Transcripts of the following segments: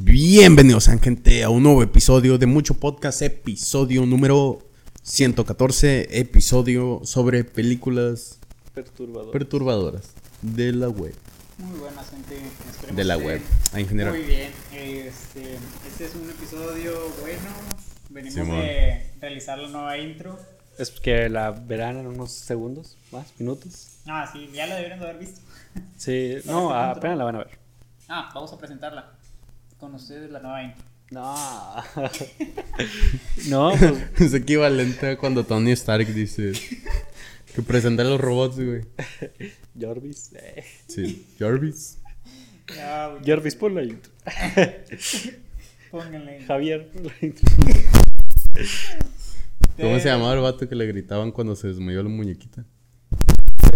Bienvenidos, sean gente, a un nuevo episodio de Mucho Podcast, episodio número 114, episodio sobre películas Perturbador. perturbadoras de la web. Muy buenas, gente. Esperemos De la que web, en general. Muy bien. Este, este es un episodio bueno. Venimos Simón. de realizar la nueva intro. es que la verán en unos segundos, más, minutos. Ah, sí, ya la deberían de haber visto. Sí, no, apenas la van a ver. Ah, vamos a presentarla. Con ustedes la nueva intro. No. no, pues Es equivalente a cuando Tony Stark dice que presenta a los robots, güey. Jarvis. eh. Sí, Jarvis. Güey, Jarvis, pon la intro. pónganle. Javier, pon la intro. ¿Cómo se llamaba el vato que le gritaban cuando se desmayó la muñequita?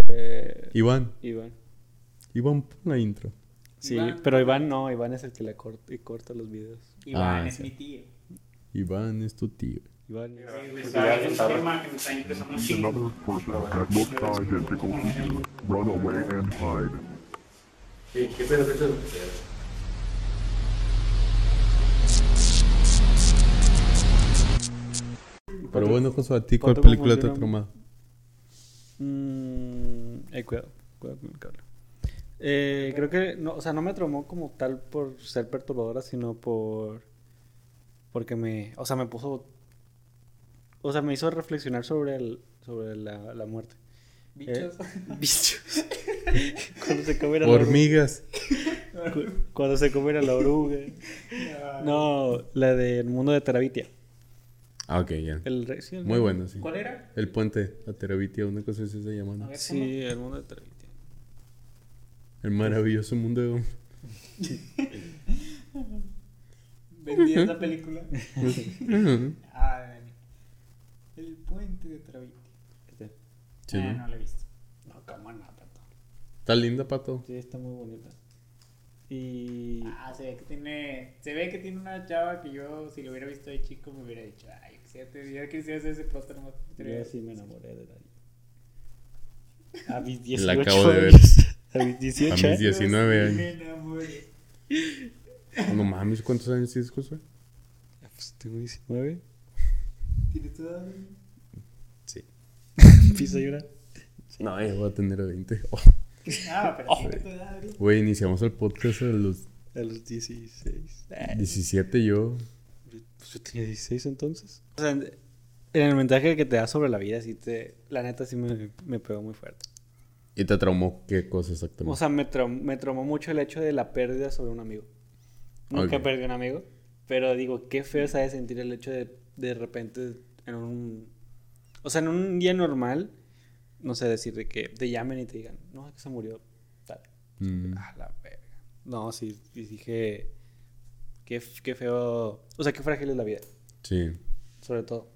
Eh, Iván. Iván. Iván, pon la intro. Sí, Iván. pero Iván no, Iván es el que le corta, y corta los videos. Iván Ah, es sí. mi tío. Iván es tu tío. Iván. Tema que está interesando you. Run away and hide. Pero bueno, Josué, ¿a ti cuál ¿Cuánto película te ha traumado? Mm, eh, cuidado, cuidado con el cable. Eh, creo que, no, o sea, no me traumó como tal por ser perturbadora, sino por. Porque me. O sea, me puso. O sea, me hizo reflexionar sobre, el, sobre la, la muerte. Bichos. Eh, bichos. cuando se comiera la oruga. Hormigas. Cu- Cuando se comiera la oruga. No, la del mundo de Terabitia. Ah, ok, ya. El, re- sí, el Muy bueno, sí. ¿Cuál era? El puente, la Terabitia, una cosa así se llama. ¿no? A ver, Sí, el mundo de Terabitia. El maravilloso mundo de... Vendí esa película. Ah, el puente de Traviti. Este. Sí, Ah, ¿no? no la he visto. No, cómo no, pato. Está linda, pato. Sí, está muy bonita. Y. Ah, se ve que tiene. Se ve que tiene una chava que yo, si lo hubiera visto de chico, me hubiera dicho, ay, quisiera, yo quisiera hacer ese póster. Yo sí me enamoré de la. A mis 18 La acabo de ver. A mis 18 A mis años. 19 Yo sí años. No mames, ¿cuántos años tienes, Josué? Pues tengo 19. ¿Tienes tu edad? Sí. Empieza a llorar. No, ya voy a tener 20. Oh. Ah, pero tienes tu edad. Güey, iniciamos el podcast a los A los 16. Ah, 17 yo. Pues yo tenía 16 entonces. O sea, en en el mensaje que te da sobre la vida, sí te. La neta sí me, me pegó muy fuerte. ¿Y te traumó qué cosa exactamente? O sea, me, me traumó mucho el hecho de la pérdida sobre un amigo. Nunca Ok. perdí un amigo, pero digo, qué feo sabe sentir el hecho de de repente en un... O sea, en un día normal, no sé, decir de que te llamen y te digan, no, es que se murió tal. Mm, A la verga. No, sí, dije, qué, qué feo... O sea, qué frágil es la vida, sí. sobre todo.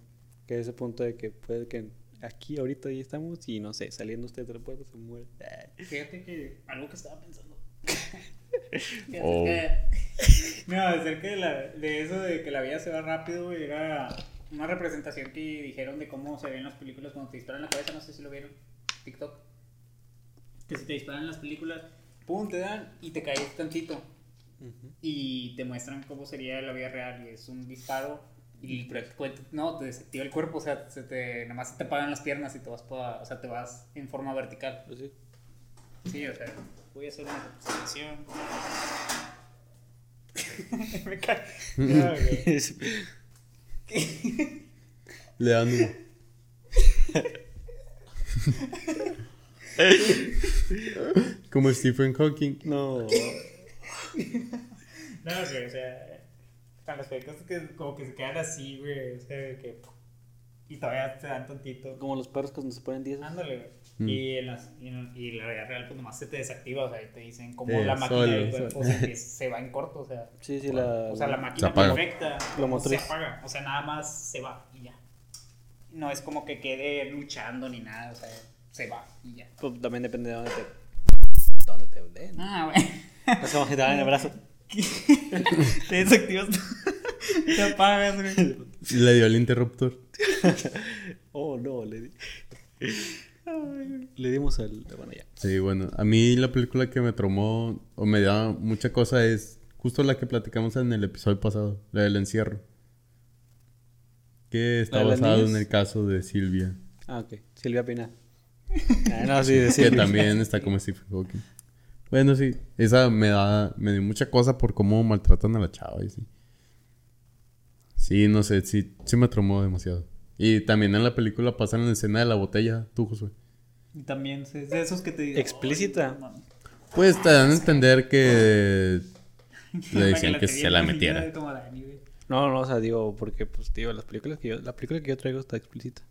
Que ese punto de que puede que aquí ahorita ya estamos y no sé, saliendo usted de la puerta se muere. Fíjate que algo que estaba pensando. Oh. acerca- No, acerca de, la, de eso de que la vida se va rápido, era una representación que dijeron de cómo se ven las películas cuando te disparan en la cabeza, no sé si lo vieron, TikTok. Que si te disparan en las películas, pum, te dan y te caes tantito. Y te muestran cómo sería la vida real y es un disparo y pero no, te desactiva el cuerpo, o sea, se te, nada más se te apagan las piernas y te vas, pa- o sea, te vas en forma vertical. Pues sí. Sí, o sea, voy a hacer una representación. Me cae. No, güey. Le dan Como Stephen Hawking. No. No, o sea, con las películas que como que se quedan así, güey, o sea, que y todavía te dan tantito. Como los perros cuando se ponen 10. Ándale, güey. Mm. Y, en las, y, en- y la vida real, pues nomás se te desactiva, o sea, y te dicen cómo Eh, la máquina solo, del cuerpo solo. se, empieza- se va en corto, o sea. Sí, sí, la. O sea, la máquina perfecta Lo se apaga. O sea, nada más se va y ya. No es como que quede luchando ni nada, o sea, se va y ya. Pues también depende de dónde te. Dónde te den. Ah, güey. No sé cómo que te dan en el brazo. Te desactivas. Te apagas, güey. Le dio el interruptor. Oh, no, le di. Le dimos al. Bueno, ya. Sí, bueno, a mí la película que me traumó o me da mucha cosa es Justo la que platicamos en el episodio pasado, la del encierro. Que está ¿La de las basado en el caso de Silvia. Ah, ok. Silvia Pina. Ah, no, sí, de Que Silvia. también está como Stephen Hawking. Bueno, sí. Esa me da... Me dio mucha cosa por cómo maltratan a la chava y sí. Sí, no sé. Sí, sí me traumó demasiado. Y también en la película pasan en la escena de la botella. Tú, Josué. Y también es de esos que te digo. Explícita. "Ay, no mames". Pues te dan a entender que... Le decían que se la metiera. No, no, o sea, digo, porque, pues, digo, las películas que yo, la película que yo traigo está explícita.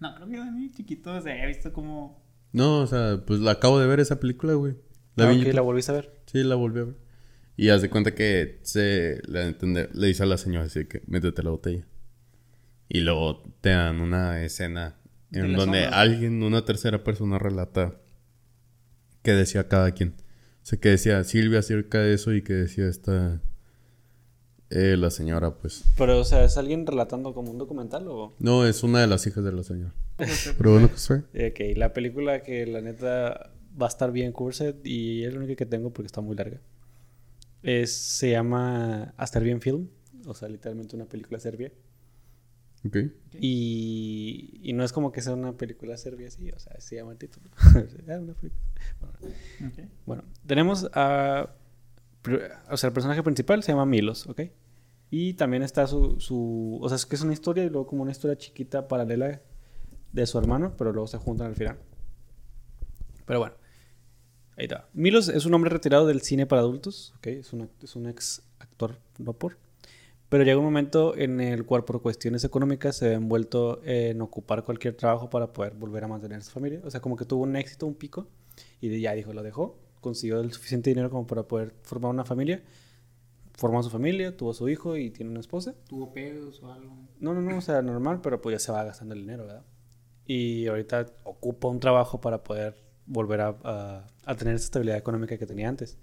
No, creo que Dani chiquito se había visto como. No, o sea, pues la acabo de ver esa película, güey. La Ah, vi en ok, YouTube. la volviste a ver. Sí, la volví a ver. Y haz de cuenta que se le, le dice a la señora así que métete la botella. Y luego te dan una escena en donde alguien, una tercera persona relata qué decía cada quien. O sea, que decía Silvia acerca de eso y que decía esta... eh, la señora, pues... Pero, o sea, ¿es alguien relatando como un documental o...? No, es una de las hijas de la señora. Pero bueno, pues fue. Ok, la película que la neta va a estar bien cursed y es la única que tengo porque está muy larga. Es, se llama A film, o sea, literalmente una película serbia. Ok. Y, y no es como que sea una película serbia así, o sea, se llama el título. Ah, una película. Bueno, Ok. Bueno, tenemos a. O sea, el personaje principal se llama Milos, ¿ok? Y también está su, su. O sea, es que es una historia y luego como una historia chiquita paralela de su hermano, pero luego se juntan al final. Pero bueno, ahí está. Milos es un hombre retirado del cine para adultos, ¿ok? Es un, es un ex actor, no por. Pero llega un momento en el cual por cuestiones económicas se ve envuelto en ocupar cualquier trabajo para poder volver a mantener a su familia. O sea, como que tuvo un éxito, un pico, y ya dijo, lo dejó, consiguió el suficiente dinero como para poder formar una familia. Formó su familia, tuvo su hijo y tiene una esposa. ¿Tuvo pedos o algo? No, no, no, o sea, normal, pero pues ya se va gastando el dinero, ¿verdad? Y ahorita ocupa un trabajo para poder volver a, tener esa estabilidad económica que tenía antes.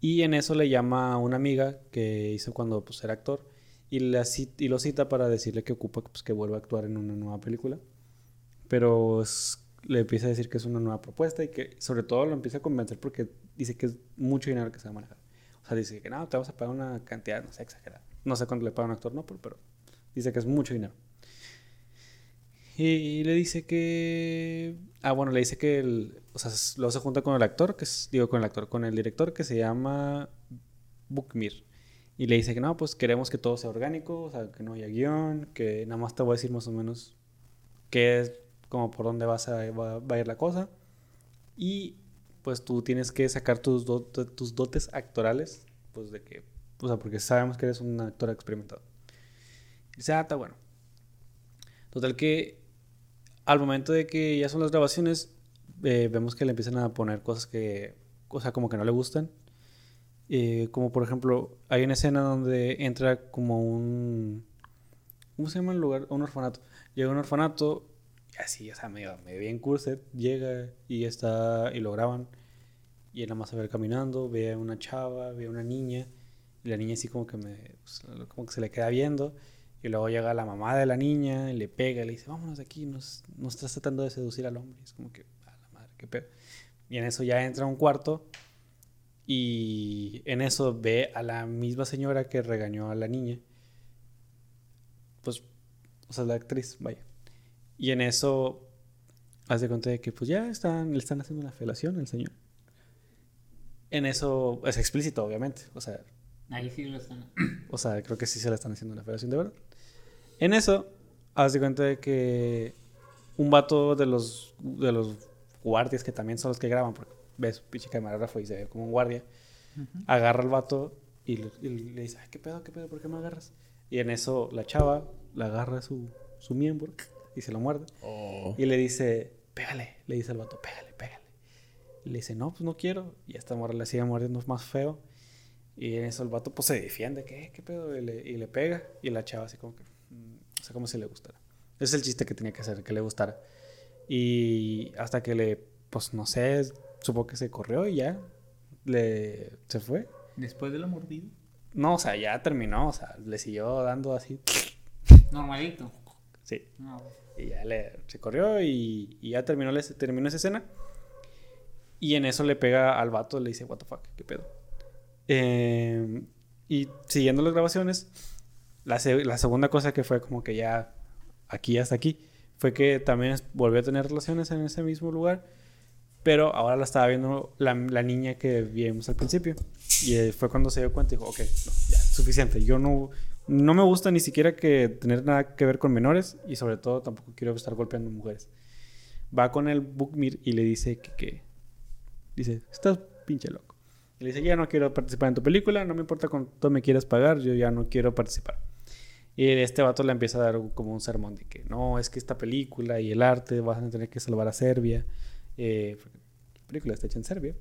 Y en eso le llama a una amiga que hizo cuando pues, era actor y, la y lo cita para decirle que ocupa pues, que vuelva a actuar en una nueva película. Pero le empieza a decir que es una nueva propuesta y que sobre todo lo empieza a convencer porque dice que es mucho dinero que se va a manejar. O sea, dice que no, te vamos a pagar una cantidad, no sé, exagerada. No sé cuánto le paga un actor, no, pero, pero dice que es mucho dinero. Y le dice que. Ah, bueno, le dice que. El, o sea, luego se junta con el actor, que es. Digo, con el actor, con el director que se llama. Bukmir. Y le dice que no, pues queremos que todo sea orgánico, o sea, que no haya guion, que nada más te voy a decir más o menos qué es, como por dónde vas a, va, a ir la cosa. Y pues tú tienes que sacar tus, tus dotes actorales, pues de que. O sea, porque sabemos que eres un actor experimentado. Y dice, ah, está bueno. Total que al momento de que ya son las grabaciones, eh, vemos que le empiezan a poner cosas que, o sea, como que no le gustan. Eh, como por ejemplo, hay una escena donde entra como un... ¿Cómo se llama el lugar? Un orfanato. Llega un orfanato, y así, o sea, medio, medio bien curset, llega y está, y lo graban. Y él nada más se ve caminando, ve a una chava, ve a una niña, y la niña así como que me, pues, como que se le queda viendo. Y luego llega la mamá de la niña y le pega y le dice, vámonos de aquí, nos, nos estás tratando de seducir al hombre. Y es como que, a la madre, qué pedo. Y en eso ya entra a un cuarto y en eso ve a la misma señora que regañó a la niña. Pues, o sea, la actriz, vaya. Y en eso hace cuenta de que pues ya están, le están haciendo una felación al señor. En eso es explícito, obviamente. O sea, Ahí sí lo están. o sea, creo que sí se le están haciendo una federación de verdad. En eso, haz de cuenta de que un vato de los, de los guardias, que también son los que graban, porque ves, pinche camarógrafo y se ve como un guardia, agarra al vato y le, y le dice, Ay, ¿qué pedo, qué pedo, por qué me agarras? Y en eso la chava le agarra su, su miembro y se lo muerde. Oh. Y le dice, pégale, le dice al vato, pégale, pégale. Y le dice, no, pues no quiero. Y esta morra le sigue mordiendo más feo. Y en eso el vato pues se defiende, ¿qué? ¿Qué pedo? Y le, y le pega. Y la chava así como que, o sea, como si le gustara. Ese es el chiste que tenía que hacer, que le gustara. Y hasta que le, pues no sé, supongo que se corrió y ya, le, se fue. Después de la mordida. No, o sea, ya terminó, o sea, le siguió dando así. Normalito. Sí. No. Y ya le, se corrió y, y ya terminó, la- terminó esa escena. Y en eso le pega al vato, le dice, what the fuck, qué pedo. Eh, y siguiendo las grabaciones, la, la segunda cosa que fue como que ya aquí hasta aquí, fue que también volvió a tener relaciones en ese mismo lugar, pero ahora la estaba viendo la, la niña que vimos al principio. Y eh, fue cuando se dio cuenta y dijo, ok, no, ya, suficiente. Yo no, no me gusta ni siquiera que tener nada que ver con menores y sobre todo tampoco quiero estar golpeando mujeres. Va con el Bookmir y le dice que, que dice, estás pinche loco. Y le dice, ya no quiero participar en tu película, no me importa cuánto me quieras pagar, yo ya no quiero participar. Y este vato le empieza a dar como un sermón de que no, es que esta película y el arte vas a tener que salvar a Serbia. Eh, la película está hecha en Serbia.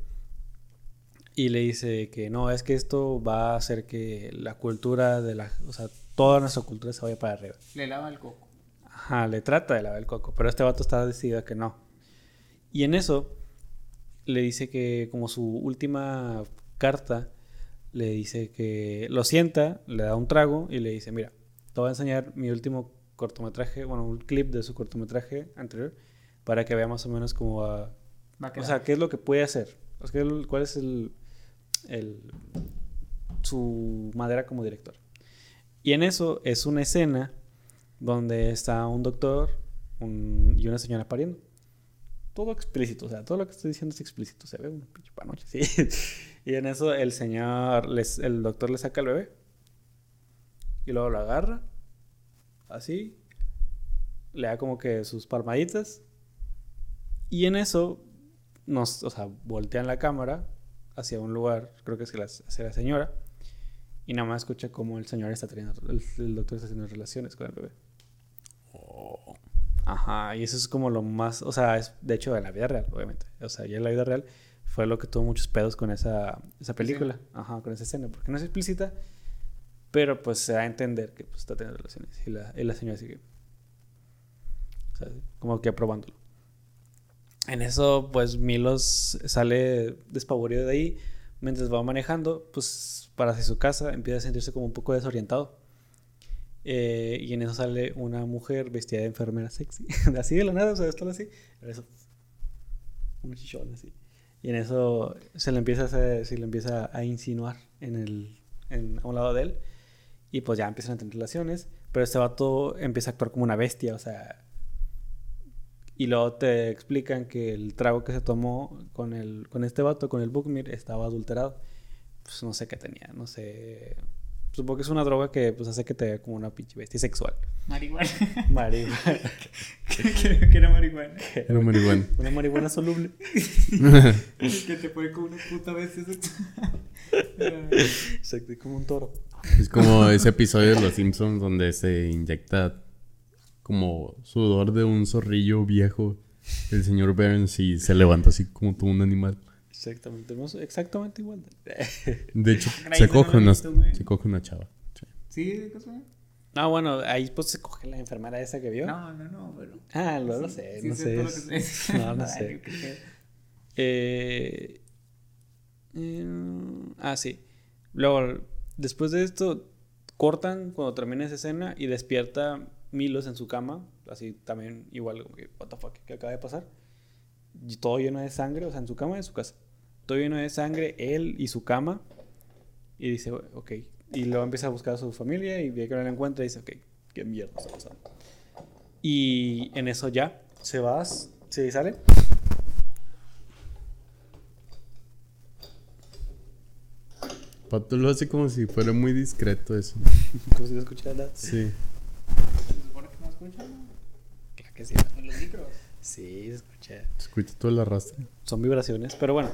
Y le dice que no, es que esto va a hacer que la cultura de la... O sea, toda nuestra cultura se vaya para arriba. Le lava el coco. Ajá, le trata de lavar el coco, pero este vato está decidido a que no. Y en eso le dice que como su última carta, le dice que lo sienta, le da un trago y le dice, mira, te voy a enseñar mi último cortometraje, bueno, un clip de su cortometraje anterior, para que vea más o menos cómo va... Va a O sea, qué es lo que puede hacer. O sea, ¿qué- ¿cuál es el, el- su madera como director? Y en eso es una escena donde está un doctor un- y una señora pariendo. Todo explícito, o sea, todo lo que estoy diciendo es explícito. Se ve un pinche panoche, sí. y en eso el señor, les, el doctor le saca al bebé y luego lo agarra, así, le da como que sus palmaditas y en eso nos, o sea, voltean la cámara hacia un lugar, creo que es la- hacia la señora, y nada más escucha como el señor está teniendo, el, el doctor está teniendo relaciones con el bebé. Ajá, y eso es como lo más, o sea, es de hecho en la vida real, obviamente. O sea, ya en la vida real fue lo que tuvo muchos pedos con esa, esa película, ajá, con esa escena, porque no es explícita, pero pues se da a entender que pues, está teniendo relaciones y la, y la señora sigue, o sea, como que aprobándolo. En eso, pues Milos sale despavorido de ahí. Mientras va manejando, pues para hacia su casa empieza a sentirse como un poco desorientado. Eh, y en eso sale una mujer vestida de enfermera sexy. así de la nada, o sea, esto así. En eso, un chichón así. Y en eso se le empieza a, hacer- se le empieza a insinuar en el, en, a un lado de él. Y pues ya empiezan a tener relaciones. Pero este vato empieza a actuar como una bestia, o sea. Y luego te explican que el trago que se tomó con, el, con este vato, con el Bookmir, estaba adulterado. Pues no sé qué tenía, no sé. Supongo que es una droga que pues hace que te vea como una pinche bestia sexual. Marihuana. Marihuana. Creo que era marihuana. Era marihuana. una marihuana soluble. que te pone como una puta vez eso. Exacto, como un toro. Es como ese episodio de Los Simpsons donde se inyecta como sudor de un zorrillo viejo el señor Burns y se levanta así como todo un animal. Exactamente, no sé, exactamente igual. De hecho, se no coge, lo una, se coge una chava. Sí. ¿Sí? ¿De? Ah, bueno, ahí pues se coge la enfermera esa que vio. No, no, no, pero. Ah, no lo Sí, sé, sí no sé sé. lo sé. No, no sé. Eh, eh, ah, sí. Luego, después de esto, cortan cuando termina esa escena y despierta Milos en su cama. Así también, igual, como que, what the ¿qué acaba de pasar? Y todo lleno de sangre, o sea, en su cama y en su casa. Todo lleno de sangre, él y su cama. Y dice, ok. Y luego empieza a buscar a su familia y ve que no la encuentra y dice, ok, qué mierda está pasando. Y en eso ya se va, se sale. Pato lo hace como si fuera muy discreto eso. Como si no escuchara nada. Sí. ¿Se supone que no escuchan? Claro que sí. En los micros. Sí, se escucha. Escucha todo el arrastre. Son vibraciones. Pero bueno,